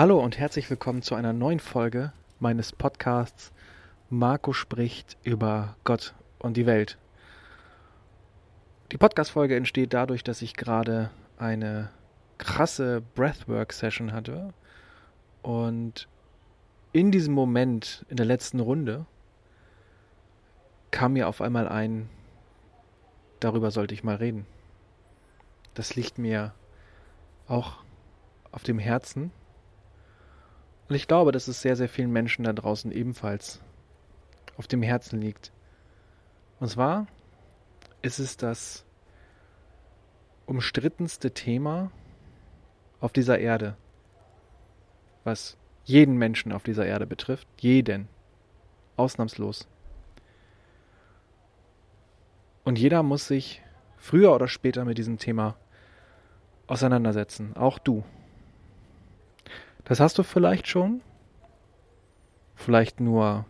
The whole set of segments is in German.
Hallo und herzlich willkommen zu einer neuen Folge meines Podcasts Marco spricht über Gott und die Welt. Die Podcast-Folge entsteht dadurch, dass ich gerade eine krasse Breathwork-Session hatte und in diesem Moment, in der letzten Runde, kam mir auf einmal ein, darüber sollte ich mal reden. Das liegt mir auch auf dem Herzen und ich glaube, dass es sehr, sehr vielen Menschen da draußen ebenfalls auf dem Herzen liegt. Und zwar ist es das umstrittenste Thema auf dieser Erde, was jeden Menschen auf dieser Erde betrifft. Jeden. Ausnahmslos. Und jeder muss sich früher oder später mit diesem Thema auseinandersetzen. Auch du. Das hast du vielleicht schon. Vielleicht nur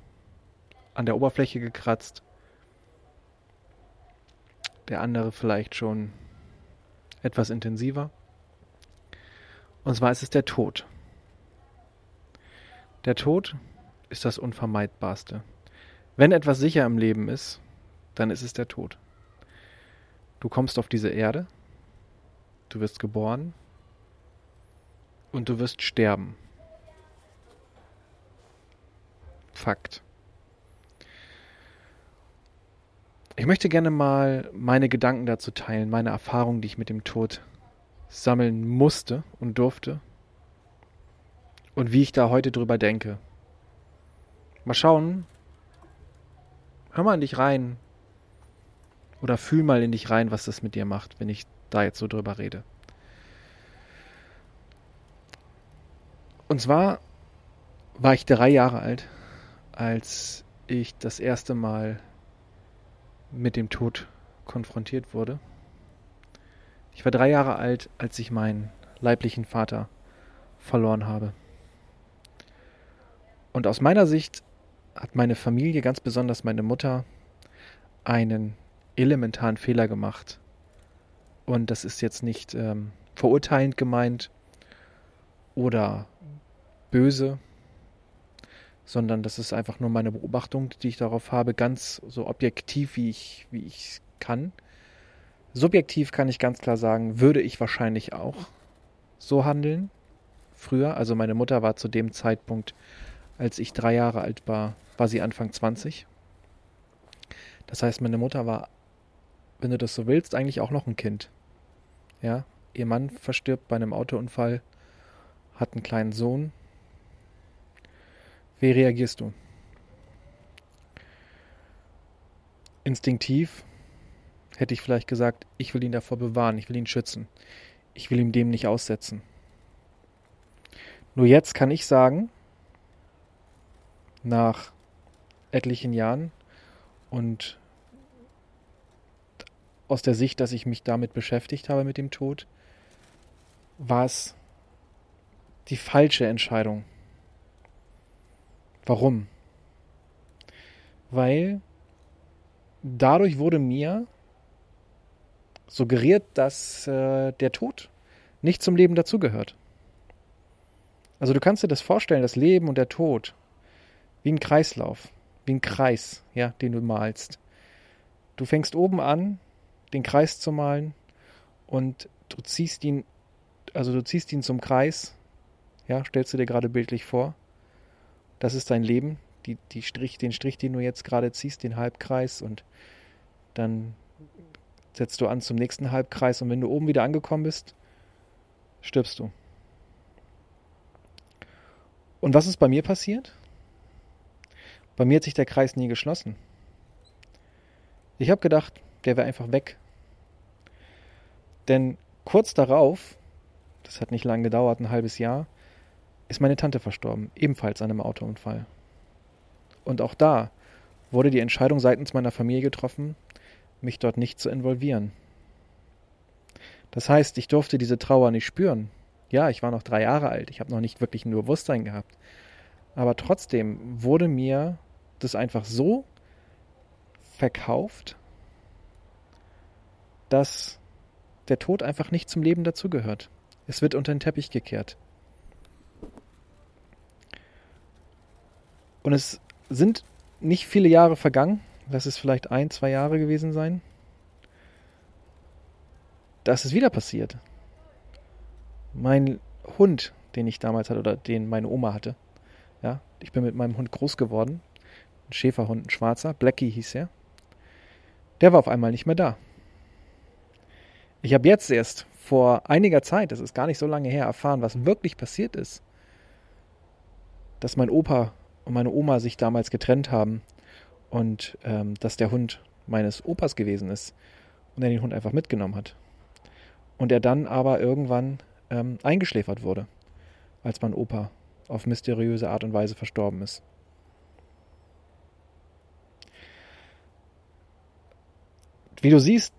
an der Oberfläche gekratzt. Der andere vielleicht schon etwas intensiver. Und zwar ist es der Tod. Der Tod ist das Unvermeidbarste. Wenn etwas sicher im Leben ist, dann ist es der Tod. Du kommst auf diese Erde, du wirst geboren, und du wirst sterben. Fakt. Ich möchte gerne mal meine Gedanken dazu teilen, meine Erfahrungen, die ich mit dem Tod sammeln musste und durfte und wie ich da heute drüber denke. Mal schauen, hör mal in dich rein oder fühl mal in dich rein, was das mit dir macht, wenn ich da jetzt so drüber rede. Und zwar war ich drei Jahre alt, als ich das erste Mal mit dem Tod konfrontiert wurde. Ich war drei Jahre alt, als ich meinen leiblichen Vater verloren habe. Und aus meiner Sicht hat meine Familie, ganz besonders meine Mutter, einen elementaren Fehler gemacht. Und das ist jetzt nicht ähm, verurteilend gemeint oder böse, sondern das ist einfach nur meine Beobachtung, die ich darauf habe, ganz so objektiv, wie ich wie ich kann. Subjektiv kann ich ganz klar sagen, würde ich wahrscheinlich auch so handeln. Früher, also meine Mutter war zu dem Zeitpunkt, als ich drei Jahre alt war, war sie Anfang 20. Das heißt, meine Mutter war, wenn du das so willst, eigentlich auch noch ein Kind. Ja, ihr Mann verstirbt bei einem Autounfall, hat einen kleinen Sohn, wie reagierst du? Instinktiv hätte ich vielleicht gesagt, ich will ihn davor bewahren, ich will ihn schützen, ich will ihm dem nicht aussetzen. Nur jetzt kann ich sagen, nach etlichen Jahren und aus der Sicht, dass ich mich damit beschäftigt habe mit dem Tod, war es die falsche Entscheidung. Warum? Weil dadurch wurde mir suggeriert, dass äh, der Tod nicht zum Leben dazugehört. Also du kannst dir das vorstellen, das Leben und der Tod, wie ein Kreislauf, wie ein Kreis, ja, den du malst. Du fängst oben an, den Kreis zu malen und du ziehst ihn, also du ziehst ihn zum Kreis, ja, stellst du dir gerade bildlich vor das ist dein Leben, die, die Strich, den Strich, den du jetzt gerade ziehst, den Halbkreis und dann setzt du an zum nächsten Halbkreis und wenn du oben wieder angekommen bist, stirbst du. Und was ist bei mir passiert? Bei mir hat sich der Kreis nie geschlossen. Ich habe gedacht, der wäre einfach weg. Denn kurz darauf, das hat nicht lange gedauert, ein halbes Jahr, ist meine Tante verstorben, ebenfalls an einem Autounfall. Und auch da wurde die Entscheidung seitens meiner Familie getroffen, mich dort nicht zu involvieren. Das heißt, ich durfte diese Trauer nicht spüren. Ja, ich war noch drei Jahre alt, ich habe noch nicht wirklich ein Bewusstsein gehabt. Aber trotzdem wurde mir das einfach so verkauft, dass der Tod einfach nicht zum Leben dazugehört. Es wird unter den Teppich gekehrt. Und es sind nicht viele Jahre vergangen. Lass es vielleicht ein, zwei Jahre gewesen sein. Das ist wieder passiert. Mein Hund, den ich damals hatte oder den meine Oma hatte. Ja, ich bin mit meinem Hund groß geworden. Ein Schäferhund, ein schwarzer. Blackie hieß er. Der war auf einmal nicht mehr da. Ich habe jetzt erst vor einiger Zeit, das ist gar nicht so lange her, erfahren, was wirklich passiert ist. Dass mein Opa und meine Oma sich damals getrennt haben und ähm, dass der Hund meines Opas gewesen ist und er den Hund einfach mitgenommen hat. Und er dann aber irgendwann ähm, eingeschläfert wurde, als mein Opa auf mysteriöse Art und Weise verstorben ist. Wie du siehst,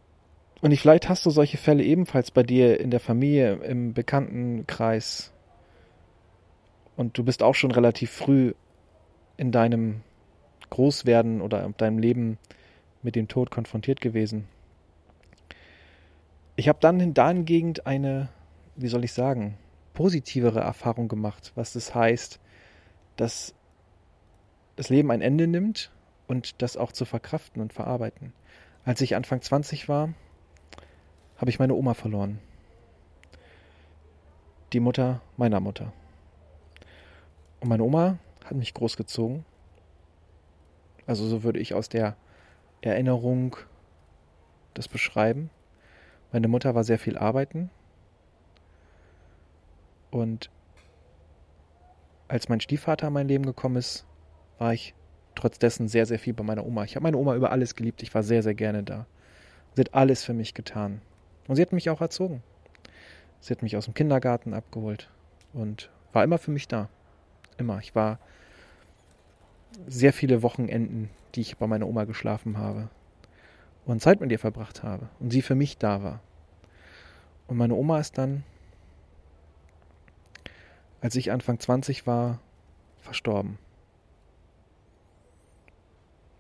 und vielleicht hast du solche Fälle ebenfalls bei dir in der Familie, im Bekanntenkreis. Und du bist auch schon relativ früh in deinem Großwerden oder in deinem Leben mit dem Tod konfrontiert gewesen. Ich habe dann dahingegen eine, wie soll ich sagen, positivere Erfahrung gemacht, was das heißt, dass das Leben ein Ende nimmt und das auch zu verkraften und verarbeiten. Als ich Anfang 20 war, habe ich meine Oma verloren. Die Mutter meiner Mutter. Und meine Oma hat mich großgezogen. Also so würde ich aus der Erinnerung das beschreiben. Meine Mutter war sehr viel arbeiten. Und als mein Stiefvater in mein Leben gekommen ist, war ich trotz dessen sehr, sehr viel bei meiner Oma. Ich habe meine Oma über alles geliebt. Ich war sehr, sehr gerne da. Sie hat alles für mich getan. Und sie hat mich auch erzogen. Sie hat mich aus dem Kindergarten abgeholt und war immer für mich da. Immer. Ich war sehr viele Wochenenden, die ich bei meiner Oma geschlafen habe und Zeit mit ihr verbracht habe und sie für mich da war. Und meine Oma ist dann, als ich Anfang 20 war, verstorben.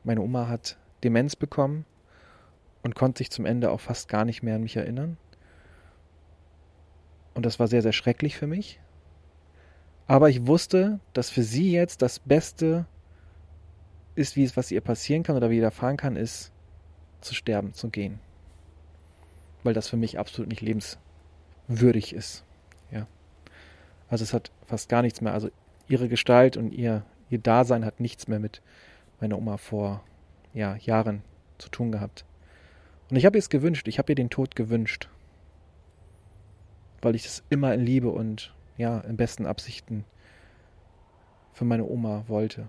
Meine Oma hat Demenz bekommen und konnte sich zum Ende auch fast gar nicht mehr an mich erinnern. Und das war sehr, sehr schrecklich für mich. Aber ich wusste, dass für sie jetzt das Beste ist, wie es, was ihr passieren kann oder wie widerfahren kann, ist zu sterben, zu gehen. Weil das für mich absolut nicht lebenswürdig ist. Ja. Also es hat fast gar nichts mehr. Also ihre Gestalt und ihr, ihr Dasein hat nichts mehr mit meiner Oma vor ja, Jahren zu tun gehabt. Und ich habe ihr es gewünscht, ich habe ihr den Tod gewünscht. Weil ich es immer in Liebe und ja, in besten Absichten für meine Oma wollte.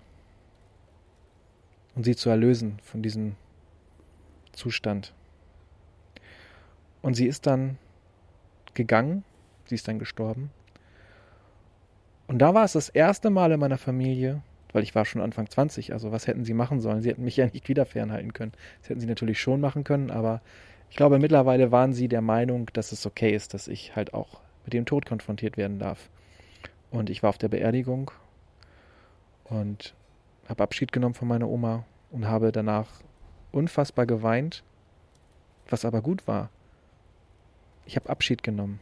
Und sie zu erlösen von diesem Zustand. Und sie ist dann gegangen, sie ist dann gestorben. Und da war es das erste Mal in meiner Familie, weil ich war schon Anfang 20. Also was hätten sie machen sollen? Sie hätten mich ja nicht wieder fernhalten können. Das hätten sie natürlich schon machen können, aber ich glaube, mittlerweile waren sie der Meinung, dass es okay ist, dass ich halt auch mit dem Tod konfrontiert werden darf. Und ich war auf der Beerdigung und habe Abschied genommen von meiner Oma und habe danach unfassbar geweint, was aber gut war. Ich habe Abschied genommen.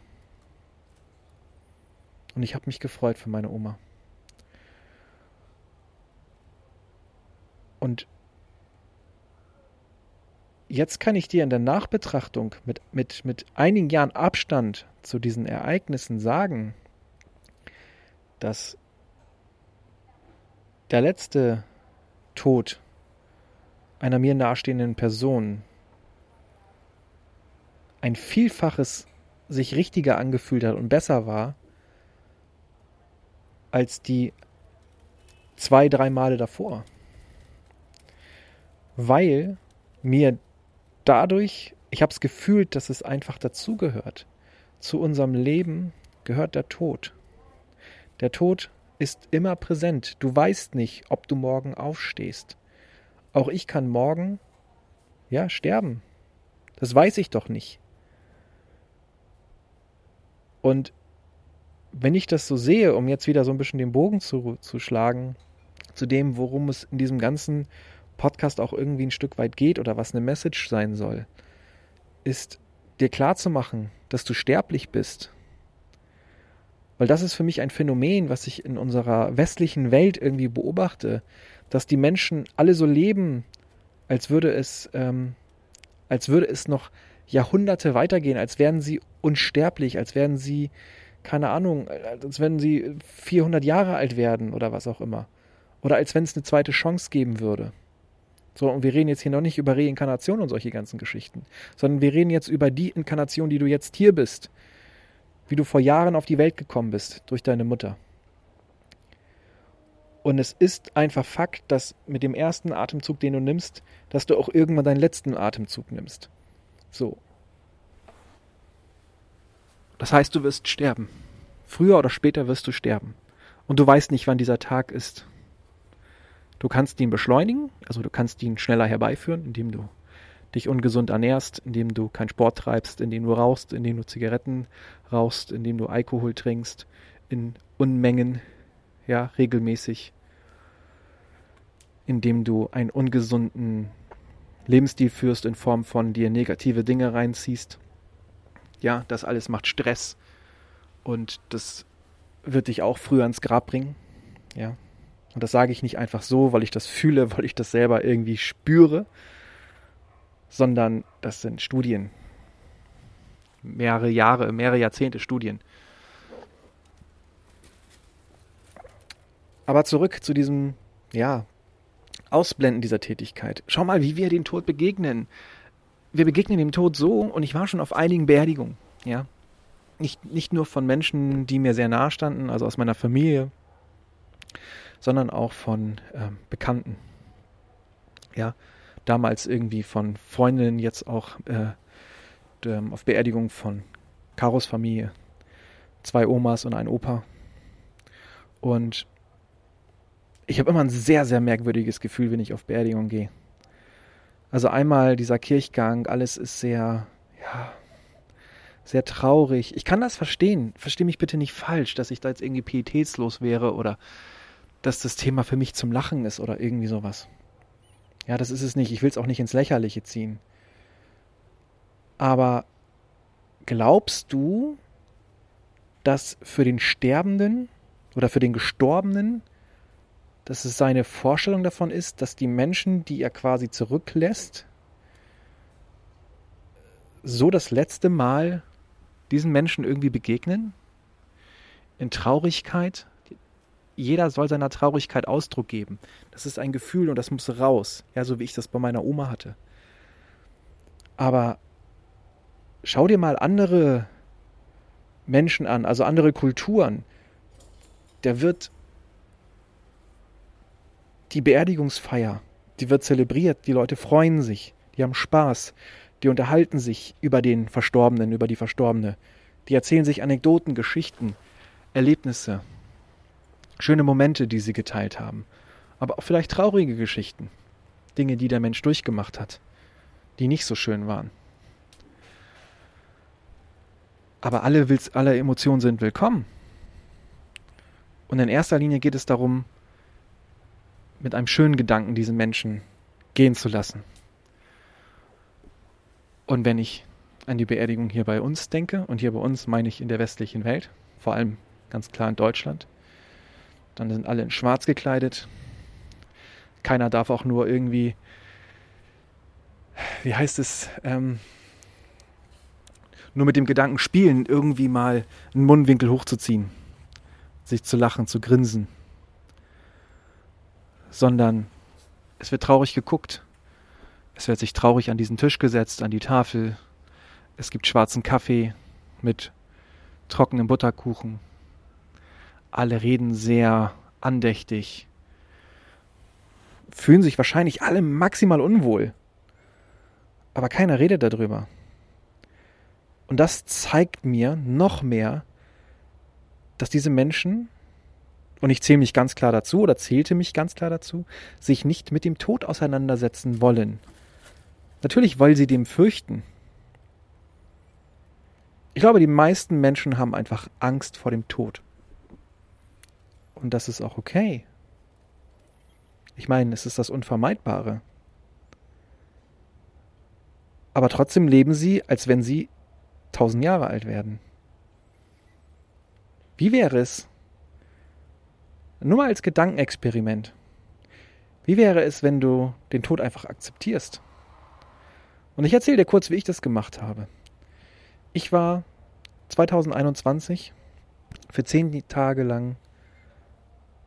Und ich habe mich gefreut für meine Oma. Und jetzt kann ich dir in der Nachbetrachtung mit, mit, mit einigen Jahren Abstand zu diesen Ereignissen sagen, dass der letzte Tod einer mir nahestehenden Person ein Vielfaches sich richtiger angefühlt hat und besser war als die zwei, drei Male davor. Weil mir dadurch, ich habe es gefühlt, dass es einfach dazugehört. Zu unserem Leben gehört der Tod. Der Tod ist immer präsent. Du weißt nicht, ob du morgen aufstehst. Auch ich kann morgen, ja, sterben. Das weiß ich doch nicht. Und wenn ich das so sehe, um jetzt wieder so ein bisschen den Bogen zu, zu schlagen, zu dem, worum es in diesem ganzen Podcast auch irgendwie ein Stück weit geht oder was eine Message sein soll, ist dir klarzumachen, dass du sterblich bist. Weil das ist für mich ein Phänomen, was ich in unserer westlichen Welt irgendwie beobachte, dass die Menschen alle so leben, als würde es, ähm, als würde es noch Jahrhunderte weitergehen, als wären sie unsterblich, als wären sie, keine Ahnung, als wenn sie 400 Jahre alt werden oder was auch immer. Oder als wenn es eine zweite Chance geben würde. So, und wir reden jetzt hier noch nicht über Reinkarnation und solche ganzen Geschichten, sondern wir reden jetzt über die Inkarnation, die du jetzt hier bist, wie du vor Jahren auf die Welt gekommen bist durch deine Mutter. Und es ist einfach Fakt, dass mit dem ersten Atemzug, den du nimmst, dass du auch irgendwann deinen letzten Atemzug nimmst. So. Das heißt, du wirst sterben. Früher oder später wirst du sterben. Und du weißt nicht, wann dieser Tag ist. Du kannst ihn beschleunigen, also du kannst ihn schneller herbeiführen, indem du dich ungesund ernährst, indem du keinen Sport treibst, indem du rauchst, indem du Zigaretten rauchst, indem du Alkohol trinkst in Unmengen, ja, regelmäßig, indem du einen ungesunden Lebensstil führst in Form von dir negative Dinge reinziehst. Ja, das alles macht Stress und das wird dich auch früher ins Grab bringen. Ja, und das sage ich nicht einfach so, weil ich das fühle, weil ich das selber irgendwie spüre, sondern das sind Studien. Mehrere Jahre, mehrere Jahrzehnte Studien. Aber zurück zu diesem, ja, Ausblenden dieser Tätigkeit. Schau mal, wie wir den Tod begegnen. Wir begegnen dem Tod so, und ich war schon auf einigen Beerdigungen, ja. Nicht, nicht nur von Menschen, die mir sehr nahe standen, also aus meiner Familie, sondern auch von ähm, Bekannten. Ja, damals irgendwie von Freundinnen, jetzt auch äh, auf Beerdigung von Karos Familie. Zwei Omas und ein Opa. Und ich habe immer ein sehr, sehr merkwürdiges Gefühl, wenn ich auf Beerdigung gehe. Also einmal dieser Kirchgang, alles ist sehr, ja, sehr traurig. Ich kann das verstehen. Verstehe mich bitte nicht falsch, dass ich da jetzt irgendwie pietätslos wäre oder dass das Thema für mich zum Lachen ist oder irgendwie sowas. Ja, das ist es nicht. Ich will es auch nicht ins Lächerliche ziehen. Aber glaubst du, dass für den Sterbenden oder für den Gestorbenen, dass es seine Vorstellung davon ist, dass die Menschen, die er quasi zurücklässt, so das letzte Mal diesen Menschen irgendwie begegnen? In Traurigkeit, jeder soll seiner Traurigkeit Ausdruck geben. Das ist ein Gefühl und das muss raus. Ja, so wie ich das bei meiner Oma hatte. Aber schau dir mal andere Menschen an, also andere Kulturen. Der wird die Beerdigungsfeier, die wird zelebriert, die Leute freuen sich, die haben Spaß, die unterhalten sich über den Verstorbenen, über die Verstorbene, die erzählen sich Anekdoten, Geschichten, Erlebnisse schöne Momente, die sie geteilt haben, aber auch vielleicht traurige Geschichten, Dinge, die der Mensch durchgemacht hat, die nicht so schön waren. Aber alle, alle Emotionen sind willkommen. Und in erster Linie geht es darum, mit einem schönen Gedanken diesen Menschen gehen zu lassen. Und wenn ich an die Beerdigung hier bei uns denke, und hier bei uns meine ich in der westlichen Welt, vor allem ganz klar in Deutschland, dann sind alle in schwarz gekleidet. Keiner darf auch nur irgendwie, wie heißt es, ähm, nur mit dem Gedanken spielen, irgendwie mal einen Mundwinkel hochzuziehen, sich zu lachen, zu grinsen. Sondern es wird traurig geguckt. Es wird sich traurig an diesen Tisch gesetzt, an die Tafel. Es gibt schwarzen Kaffee mit trockenem Butterkuchen alle reden sehr andächtig, fühlen sich wahrscheinlich alle maximal unwohl. Aber keiner redet darüber. Und das zeigt mir noch mehr, dass diese Menschen, und ich zähle mich ganz klar dazu oder zählte mich ganz klar dazu, sich nicht mit dem Tod auseinandersetzen wollen. Natürlich, weil sie dem fürchten. Ich glaube, die meisten Menschen haben einfach Angst vor dem Tod. Und das ist auch okay. Ich meine, es ist das Unvermeidbare. Aber trotzdem leben sie, als wenn sie tausend Jahre alt werden. Wie wäre es, nur mal als Gedankenexperiment, wie wäre es, wenn du den Tod einfach akzeptierst? Und ich erzähle dir kurz, wie ich das gemacht habe. Ich war 2021 für zehn Tage lang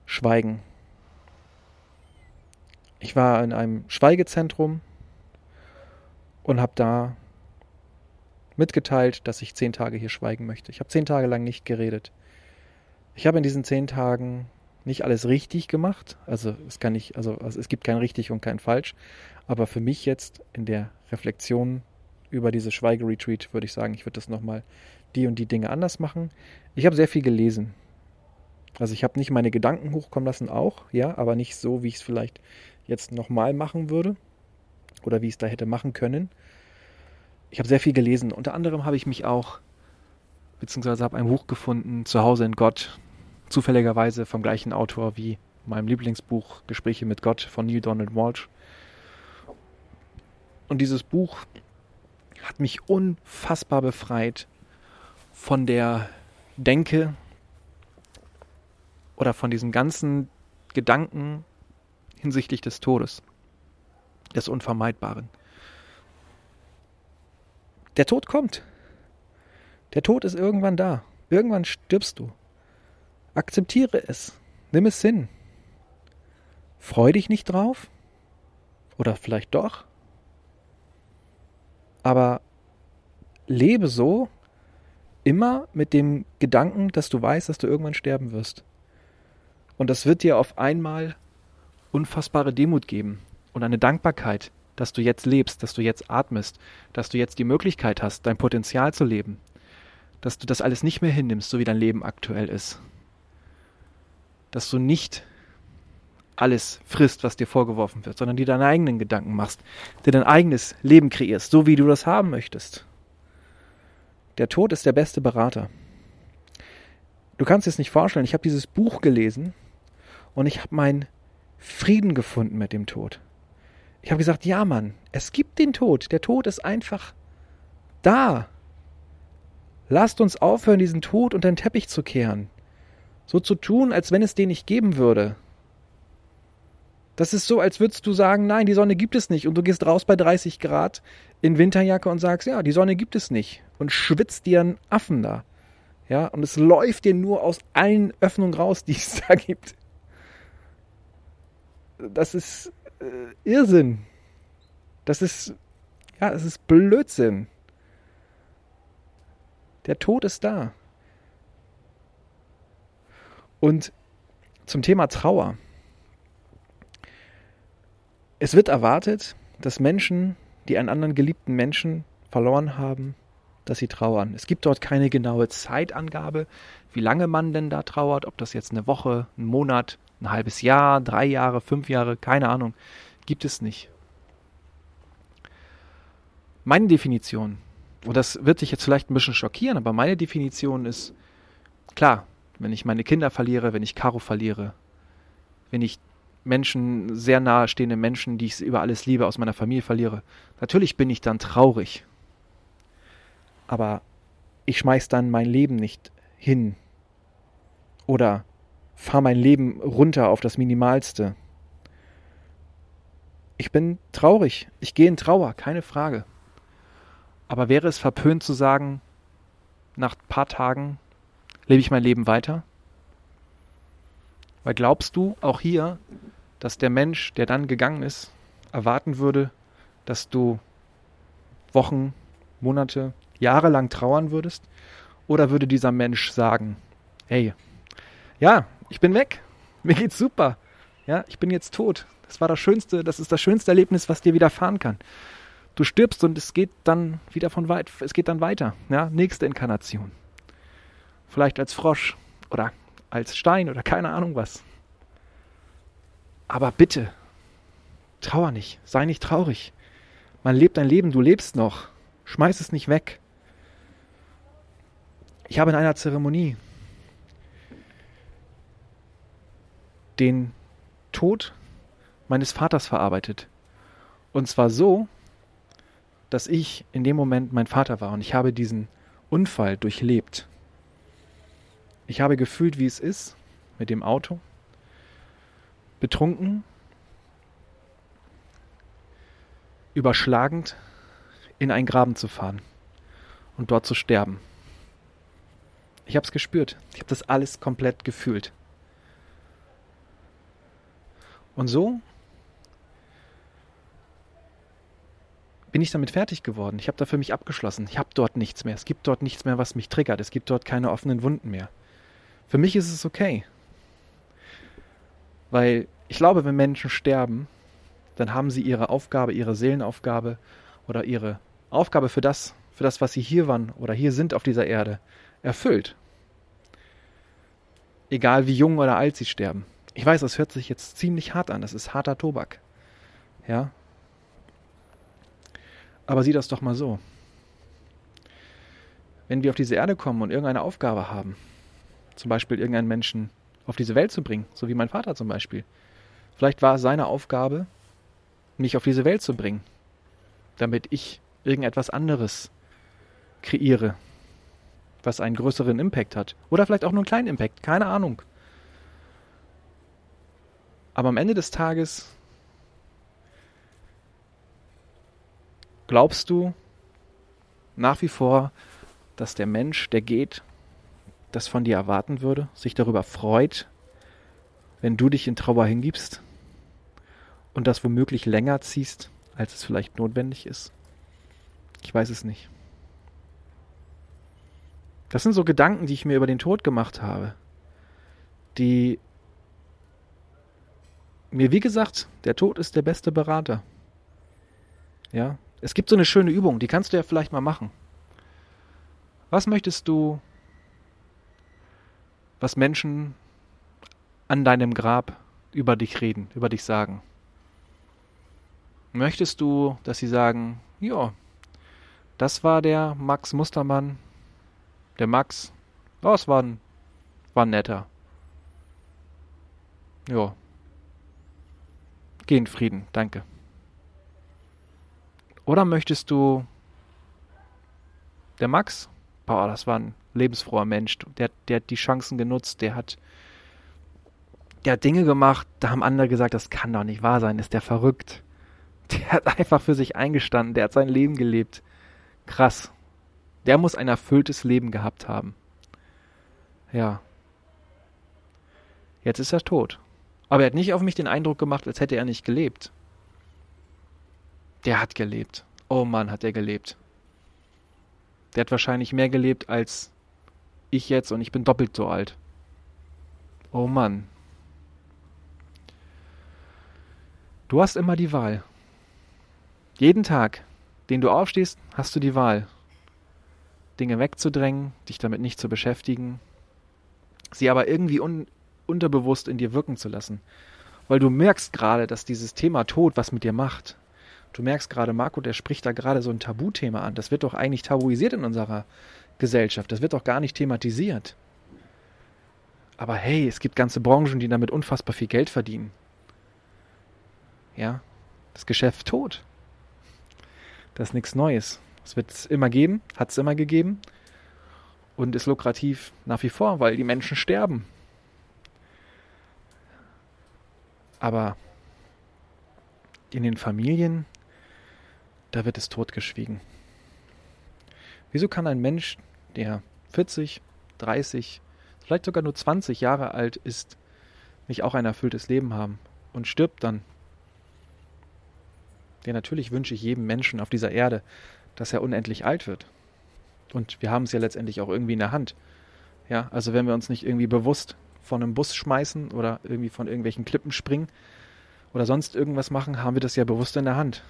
schweigen. Ich war in einem Schweigezentrum und habe da mitgeteilt, dass ich zehn Tage hier schweigen möchte. Ich habe zehn Tage lang nicht geredet. Ich habe in diesen zehn Tagen nicht alles richtig gemacht. Also es kann nicht, also, also es gibt kein richtig und kein falsch. Aber für mich jetzt in der Reflexion über diese Schweigeretreat würde ich sagen, ich würde das nochmal die und die Dinge anders machen. Ich habe sehr viel gelesen. Also ich habe nicht meine Gedanken hochkommen lassen, auch, ja, aber nicht so, wie ich es vielleicht jetzt nochmal machen würde oder wie ich es da hätte machen können. Ich habe sehr viel gelesen. Unter anderem habe ich mich auch, beziehungsweise habe ein Buch gefunden, Zuhause in Gott, zufälligerweise vom gleichen Autor wie meinem Lieblingsbuch Gespräche mit Gott von Neil Donald Walsh. Und dieses Buch hat mich unfassbar befreit von der Denke oder von diesen ganzen Gedanken hinsichtlich des Todes, des Unvermeidbaren. Der Tod kommt. Der Tod ist irgendwann da. Irgendwann stirbst du. Akzeptiere es. Nimm es hin. Freu dich nicht drauf. Oder vielleicht doch. Aber lebe so immer mit dem Gedanken, dass du weißt, dass du irgendwann sterben wirst. Und das wird dir auf einmal unfassbare Demut geben und eine Dankbarkeit, dass du jetzt lebst, dass du jetzt atmest, dass du jetzt die Möglichkeit hast, dein Potenzial zu leben, dass du das alles nicht mehr hinnimmst, so wie dein Leben aktuell ist, dass du nicht alles frisst, was dir vorgeworfen wird, sondern dir deine eigenen Gedanken machst, dir dein eigenes Leben kreierst, so wie du das haben möchtest. Der Tod ist der beste Berater. Du kannst es nicht vorstellen, ich habe dieses Buch gelesen und ich habe meinen Frieden gefunden mit dem Tod. Ich habe gesagt, ja Mann, es gibt den Tod. Der Tod ist einfach da. Lasst uns aufhören, diesen Tod unter den Teppich zu kehren. So zu tun, als wenn es den nicht geben würde. Das ist so, als würdest du sagen, nein, die Sonne gibt es nicht. Und du gehst raus bei 30 Grad in Winterjacke und sagst, ja, die Sonne gibt es nicht. Und schwitzt dir einen Affen da. Ja, und es läuft dir nur aus allen Öffnungen raus, die es da gibt. Das ist äh, Irrsinn. Das ist, ja, das ist Blödsinn. Der Tod ist da. Und zum Thema Trauer. Es wird erwartet, dass Menschen, die einen anderen geliebten Menschen verloren haben, dass sie trauern. Es gibt dort keine genaue Zeitangabe, wie lange man denn da trauert, ob das jetzt eine Woche, ein Monat, ein halbes Jahr, drei Jahre, fünf Jahre, keine Ahnung. Gibt es nicht. Meine Definition, und das wird dich jetzt vielleicht ein bisschen schockieren, aber meine Definition ist, klar, wenn ich meine Kinder verliere, wenn ich Caro verliere, wenn ich Menschen, sehr nahestehende Menschen, die ich über alles liebe, aus meiner Familie verliere, natürlich bin ich dann traurig. Aber ich schmeiß dann mein Leben nicht hin oder fahre mein Leben runter auf das Minimalste. Ich bin traurig, ich gehe in Trauer, keine Frage. Aber wäre es verpönt zu sagen, nach ein paar Tagen lebe ich mein Leben weiter? Weil glaubst du auch hier, dass der Mensch, der dann gegangen ist, erwarten würde, dass du Wochen, Monate, Jahre lang trauern würdest? Oder würde dieser Mensch sagen, hey, ja, ich bin weg. Mir geht's super. Ja, ich bin jetzt tot. Das war das schönste, das ist das schönste Erlebnis, was dir widerfahren kann. Du stirbst und es geht dann wieder von weit, es geht dann weiter. Ja, nächste Inkarnation. Vielleicht als Frosch oder als Stein oder keine Ahnung was. Aber bitte, trauer nicht, sei nicht traurig. Man lebt ein Leben, du lebst noch. Schmeiß es nicht weg. Ich habe in einer Zeremonie den Tod meines Vaters verarbeitet. Und zwar so, dass ich in dem Moment mein Vater war und ich habe diesen Unfall durchlebt. Ich habe gefühlt, wie es ist mit dem Auto, betrunken, überschlagend in einen Graben zu fahren und dort zu sterben. Ich habe es gespürt. Ich habe das alles komplett gefühlt. Und so bin ich damit fertig geworden. Ich habe da für mich abgeschlossen. Ich habe dort nichts mehr. Es gibt dort nichts mehr, was mich triggert. Es gibt dort keine offenen Wunden mehr. Für mich ist es okay. Weil ich glaube, wenn Menschen sterben, dann haben sie ihre Aufgabe, ihre Seelenaufgabe oder ihre Aufgabe für das, für das, was sie hier waren oder hier sind auf dieser Erde, erfüllt. Egal wie jung oder alt sie sterben. Ich weiß, das hört sich jetzt ziemlich hart an. Das ist harter Tobak. Ja. Aber sieh das doch mal so. Wenn wir auf diese Erde kommen und irgendeine Aufgabe haben, zum Beispiel irgendeinen Menschen auf diese Welt zu bringen, so wie mein Vater zum Beispiel. Vielleicht war es seine Aufgabe, mich auf diese Welt zu bringen, damit ich irgendetwas anderes kreiere, was einen größeren Impact hat. Oder vielleicht auch nur einen kleinen Impact, keine Ahnung. Aber am Ende des Tages glaubst du nach wie vor, dass der Mensch, der geht, das von dir erwarten würde, sich darüber freut, wenn du dich in Trauer hingibst und das womöglich länger ziehst, als es vielleicht notwendig ist? Ich weiß es nicht. Das sind so Gedanken, die ich mir über den Tod gemacht habe, die mir, wie gesagt, der Tod ist der beste Berater. Ja, es gibt so eine schöne Übung, die kannst du ja vielleicht mal machen. Was möchtest du was Menschen an deinem Grab über dich reden, über dich sagen? Möchtest du, dass sie sagen, ja, das war der Max Mustermann, der Max, oh, es war ein, war ein netter. Ja. Geh in Frieden, danke. Oder möchtest du der Max, boah, das war ein lebensfroher Mensch. Der, der hat die Chancen genutzt, der hat, der hat Dinge gemacht, da haben andere gesagt, das kann doch nicht wahr sein, ist der verrückt. Der hat einfach für sich eingestanden, der hat sein Leben gelebt. Krass. Der muss ein erfülltes Leben gehabt haben. Ja. Jetzt ist er tot. Aber er hat nicht auf mich den Eindruck gemacht, als hätte er nicht gelebt. Der hat gelebt. Oh Mann, hat er gelebt. Der hat wahrscheinlich mehr gelebt als ich jetzt und ich bin doppelt so alt. Oh Mann. Du hast immer die Wahl. Jeden Tag, den du aufstehst, hast du die Wahl. Dinge wegzudrängen, dich damit nicht zu beschäftigen, sie aber irgendwie un unterbewusst in dir wirken zu lassen. Weil du merkst gerade, dass dieses Thema Tod was mit dir macht. Du merkst gerade, Marco, der spricht da gerade so ein Tabuthema an. Das wird doch eigentlich tabuisiert in unserer Gesellschaft. Das wird doch gar nicht thematisiert. Aber hey, es gibt ganze Branchen, die damit unfassbar viel Geld verdienen. Ja, das Geschäft tot. Das ist nichts Neues. Es wird es immer geben, hat es immer gegeben und ist lukrativ nach wie vor, weil die Menschen sterben. Aber in den Familien da wird es totgeschwiegen. Wieso kann ein Mensch, der 40, 30, vielleicht sogar nur 20 Jahre alt ist, nicht auch ein erfülltes Leben haben und stirbt dann? Denn natürlich wünsche ich jedem Menschen auf dieser Erde, dass er unendlich alt wird. Und wir haben es ja letztendlich auch irgendwie in der Hand. Ja, also wenn wir uns nicht irgendwie bewusst von einem Bus schmeißen oder irgendwie von irgendwelchen Klippen springen oder sonst irgendwas machen, haben wir das ja bewusst in der Hand.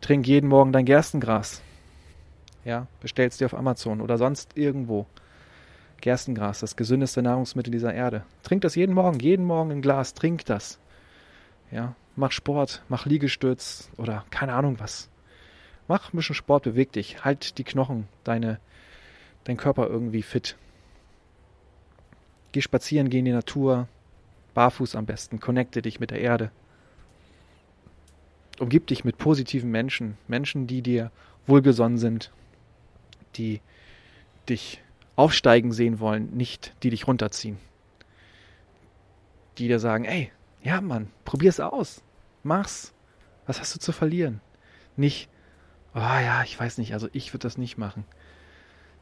Trink jeden Morgen dein Gerstengras. Ja, bestellst dir auf Amazon oder sonst irgendwo. Gerstengras, das gesündeste Nahrungsmittel dieser Erde. Trink das jeden Morgen, jeden Morgen ein Glas, trink das. Ja, mach Sport, mach Liegestütz oder keine Ahnung was. Mach ein bisschen Sport, beweg dich, halt die Knochen, deine, dein Körper irgendwie fit. Geh spazieren, geh in die Natur, barfuß am besten, connecte dich mit der Erde umgib dich mit positiven Menschen, Menschen, die dir wohlgesonnen sind, die dich aufsteigen sehen wollen, nicht die dich runterziehen. Die dir sagen, ey, ja Mann, probier's aus. Mach's. Was hast du zu verlieren? Nicht, oh ja, ich weiß nicht, also ich würde das nicht machen.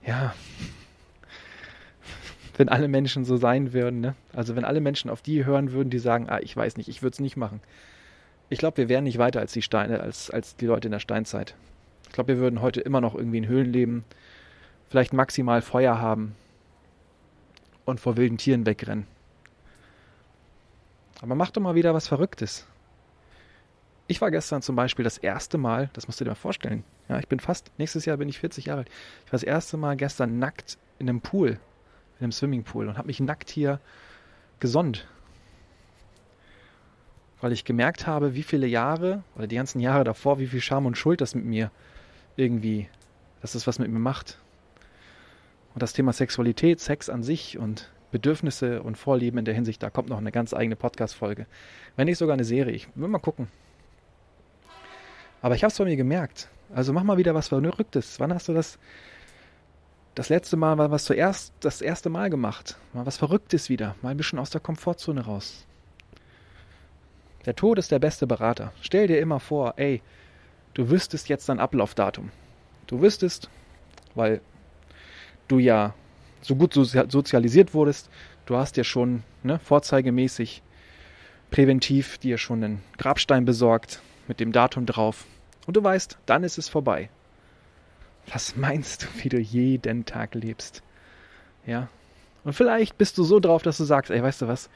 Ja. Wenn alle Menschen so sein würden, ne? Also wenn alle Menschen auf die hören würden, die sagen, ah, ich weiß nicht, ich würde es nicht machen. Ich glaube, wir wären nicht weiter als die Steine, als, als die Leute in der Steinzeit. Ich glaube, wir würden heute immer noch irgendwie in Höhlen leben, vielleicht maximal Feuer haben und vor wilden Tieren wegrennen. Aber mach doch mal wieder was Verrücktes. Ich war gestern zum Beispiel das erste Mal, das musst du dir mal vorstellen. Ja, ich bin fast, nächstes Jahr bin ich 40 Jahre alt. Ich war das erste Mal gestern nackt in einem Pool, in einem Swimmingpool und habe mich nackt hier gesonnt. Weil ich gemerkt habe, wie viele Jahre, oder die ganzen Jahre davor, wie viel Scham und Schuld das mit mir irgendwie, dass das was mit mir macht. Und das Thema Sexualität, Sex an sich und Bedürfnisse und Vorlieben in der Hinsicht, da kommt noch eine ganz eigene Podcast-Folge. Wenn nicht sogar eine Serie. Ich will mal gucken. Aber ich habe es bei mir gemerkt. Also mach mal wieder was Verrücktes. Wann hast du das das letzte Mal mal was zuerst das erste Mal gemacht? Mal was Verrücktes wieder. Mal ein bisschen aus der Komfortzone raus. Der Tod ist der beste Berater. Stell dir immer vor, ey, du wüsstest jetzt dein Ablaufdatum. Du wüsstest, weil du ja so gut sozialisiert wurdest, du hast ja schon ne, vorzeigemäßig präventiv dir schon einen Grabstein besorgt, mit dem Datum drauf. Und du weißt, dann ist es vorbei. Was meinst du, wie du jeden Tag lebst? Ja? Und vielleicht bist du so drauf, dass du sagst, ey, weißt du was?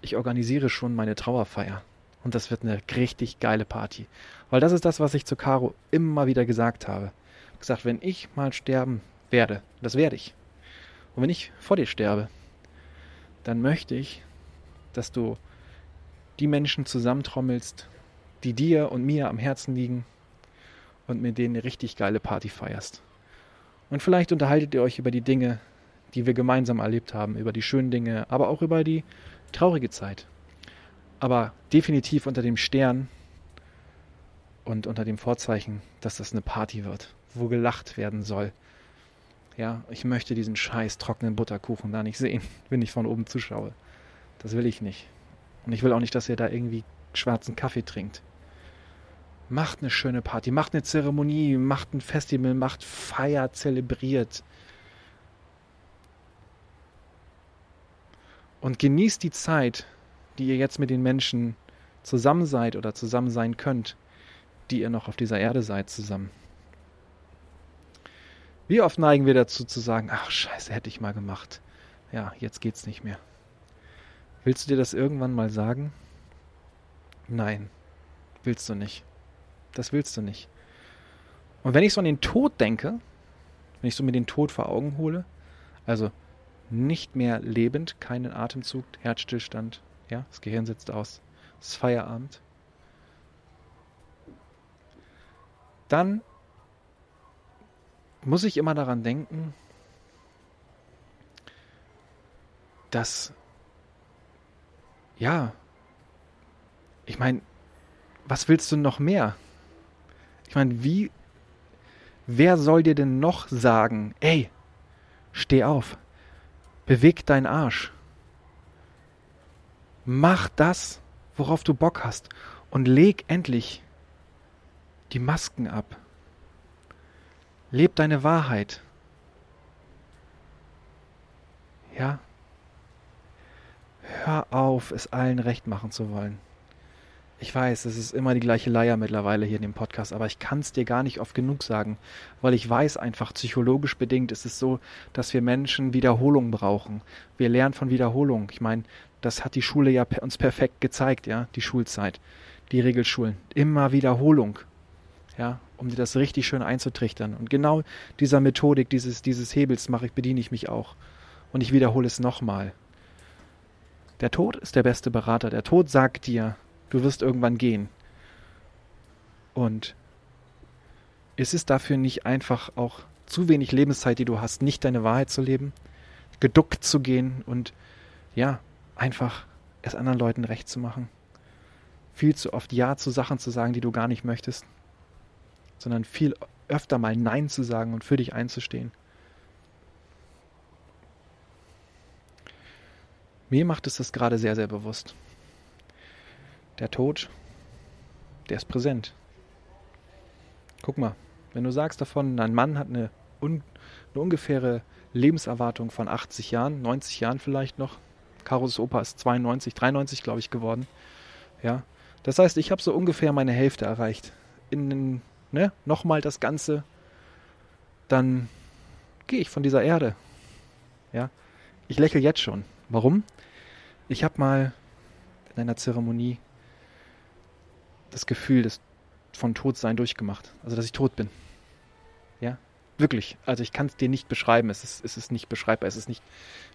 Ich organisiere schon meine Trauerfeier. Und das wird eine richtig geile Party. Weil das ist das, was ich zu Caro immer wieder gesagt habe. Gesagt, wenn ich mal sterben werde, das werde ich. Und wenn ich vor dir sterbe, dann möchte ich, dass du die Menschen zusammentrommelst, die dir und mir am Herzen liegen und mit denen eine richtig geile Party feierst. Und vielleicht unterhaltet ihr euch über die Dinge, die wir gemeinsam erlebt haben, über die schönen Dinge, aber auch über die traurige Zeit. Aber definitiv unter dem Stern und unter dem Vorzeichen, dass das eine Party wird, wo gelacht werden soll. Ja, ich möchte diesen scheiß trockenen Butterkuchen da nicht sehen, wenn ich von oben zuschaue. Das will ich nicht. Und ich will auch nicht, dass ihr da irgendwie schwarzen Kaffee trinkt. Macht eine schöne Party, macht eine Zeremonie, macht ein Festival, macht Feier, zelebriert. Und genießt die Zeit, die ihr jetzt mit den Menschen zusammen seid oder zusammen sein könnt, die ihr noch auf dieser Erde seid zusammen. Wie oft neigen wir dazu zu sagen, ach scheiße, hätte ich mal gemacht. Ja, jetzt geht's nicht mehr. Willst du dir das irgendwann mal sagen? Nein, willst du nicht. Das willst du nicht. Und wenn ich so an den Tod denke, wenn ich so mir den Tod vor Augen hole, also nicht mehr lebend, keinen Atemzug, Herzstillstand, ja, das Gehirn sitzt aus, es ist Feierabend, dann muss ich immer daran denken, dass, ja, ich meine, was willst du noch mehr? Ich meine, wie, wer soll dir denn noch sagen, ey, steh auf, beweg deinen Arsch, mach das, worauf du Bock hast und leg endlich die Masken ab. Leb deine Wahrheit. Ja? Hör auf, es allen recht machen zu wollen. Ich weiß, es ist immer die gleiche Leier mittlerweile hier in dem Podcast, aber ich kann es dir gar nicht oft genug sagen, weil ich weiß einfach, psychologisch bedingt ist es so, dass wir Menschen Wiederholung brauchen. Wir lernen von Wiederholung. Ich meine, das hat die Schule ja uns perfekt gezeigt, ja, die Schulzeit, die Regelschulen. Immer Wiederholung, ja, um dir das richtig schön einzutrichtern. Und genau dieser Methodik, dieses, dieses Hebels mache ich, bediene ich mich auch. Und ich wiederhole es nochmal. Der Tod ist der beste Berater. Der Tod sagt dir, Du wirst irgendwann gehen. Und ist es dafür nicht einfach auch zu wenig Lebenszeit, die du hast, nicht deine Wahrheit zu leben, geduckt zu gehen und ja, einfach es anderen Leuten recht zu machen? Viel zu oft Ja zu Sachen zu sagen, die du gar nicht möchtest, sondern viel öfter mal Nein zu sagen und für dich einzustehen. Mir macht es das gerade sehr, sehr bewusst. Der Tod, der ist präsent. Guck mal, wenn du sagst davon, ein Mann hat eine, un, eine ungefähre Lebenserwartung von 80 Jahren, 90 Jahren vielleicht noch. Karos Opa ist 92, 93, glaube ich, geworden. Ja, das heißt, ich habe so ungefähr meine Hälfte erreicht. In, ne, nochmal das Ganze, dann gehe ich von dieser Erde. Ja, ich lächle jetzt schon. Warum? Ich habe mal in einer Zeremonie das Gefühl des, von Todsein durchgemacht. Also, dass ich tot bin. Ja, wirklich. Also, ich kann es dir nicht beschreiben. Es ist, es ist nicht beschreibbar. Es ist nicht,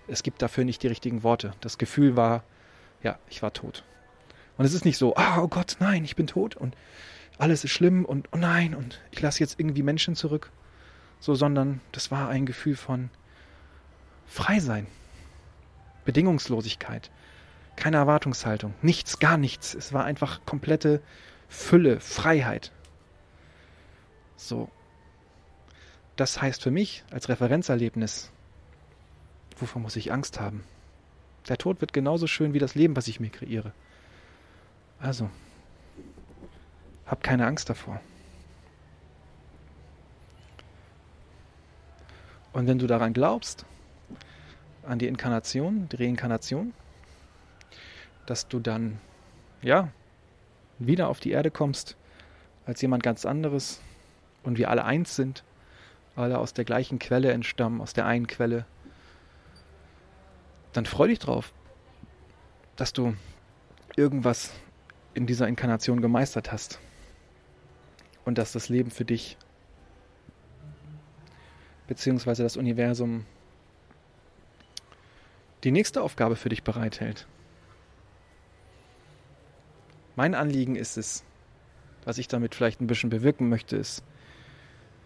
es gibt dafür nicht die richtigen Worte. Das Gefühl war, ja, ich war tot. Und es ist nicht so, ah, oh Gott, nein, ich bin tot und alles ist schlimm und oh nein und ich lasse jetzt irgendwie Menschen zurück. So, sondern das war ein Gefühl von frei sein. Bedingungslosigkeit. Keine Erwartungshaltung. Nichts, gar nichts. Es war einfach komplette Fülle, Freiheit. So. Das heißt für mich als Referenzerlebnis, wovor muss ich Angst haben? Der Tod wird genauso schön wie das Leben, was ich mir kreiere. Also, hab keine Angst davor. Und wenn du daran glaubst, an die Inkarnation, die Reinkarnation, dass du dann, ja, wieder auf die Erde kommst als jemand ganz anderes und wir alle eins sind, alle aus der gleichen Quelle entstammen, aus der einen Quelle, dann freu dich drauf, dass du irgendwas in dieser Inkarnation gemeistert hast und dass das Leben für dich beziehungsweise das Universum die nächste Aufgabe für dich bereithält. Mein Anliegen ist es, was ich damit vielleicht ein bisschen bewirken möchte, ist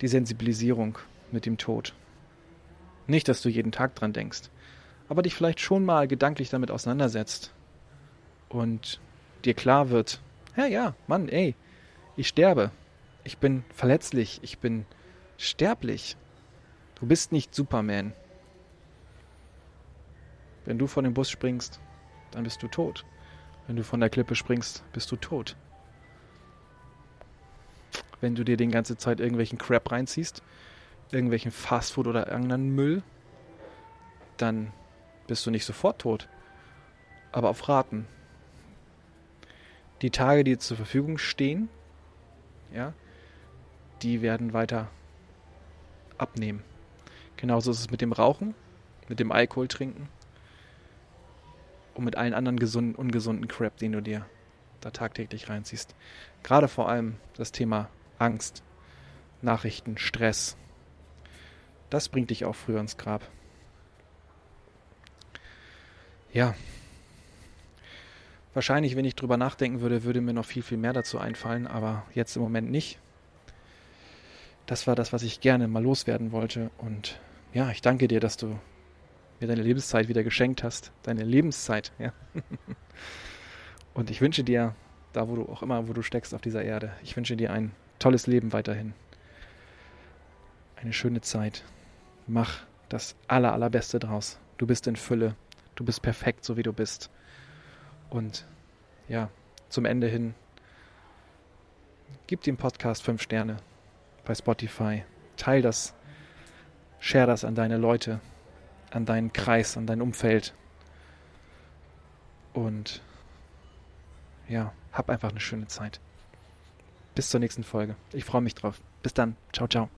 die Sensibilisierung mit dem Tod. Nicht, dass du jeden Tag dran denkst, aber dich vielleicht schon mal gedanklich damit auseinandersetzt und dir klar wird, ja, ja, Mann, ey, ich sterbe, ich bin verletzlich, ich bin sterblich. Du bist nicht Superman. Wenn du von dem Bus springst, dann bist du tot. Wenn du von der Klippe springst, bist du tot. Wenn du dir die ganze Zeit irgendwelchen Crap reinziehst, irgendwelchen Fastfood oder irgendeinen Müll, dann bist du nicht sofort tot. Aber auf Raten. Die Tage, die zur Verfügung stehen, ja, die werden weiter abnehmen. Genauso ist es mit dem Rauchen, mit dem Alkohol trinken und mit allen anderen gesunden, ungesunden Crap, den du dir da tagtäglich reinziehst. Gerade vor allem das Thema Angst, Nachrichten, Stress. Das bringt dich auch früher ins Grab. Ja. Wahrscheinlich, wenn ich drüber nachdenken würde, würde mir noch viel, viel mehr dazu einfallen, aber jetzt im Moment nicht. Das war das, was ich gerne mal loswerden wollte und ja, ich danke dir, dass du mir deine Lebenszeit wieder geschenkt hast. Deine Lebenszeit, ja. Und ich wünsche dir, da wo du auch immer, wo du steckst auf dieser Erde, ich wünsche dir ein tolles Leben weiterhin. Eine schöne Zeit. Mach das aller, allerbeste draus. Du bist in Fülle. Du bist perfekt, so wie du bist. Und ja, zum Ende hin, gib dem Podcast 5 Sterne bei Spotify. Teil das Share das an deine Leute, an deinen Kreis, an dein Umfeld. Und ja, hab einfach eine schöne Zeit. Bis zur nächsten Folge. Ich freue mich drauf. Bis dann. Ciao, ciao.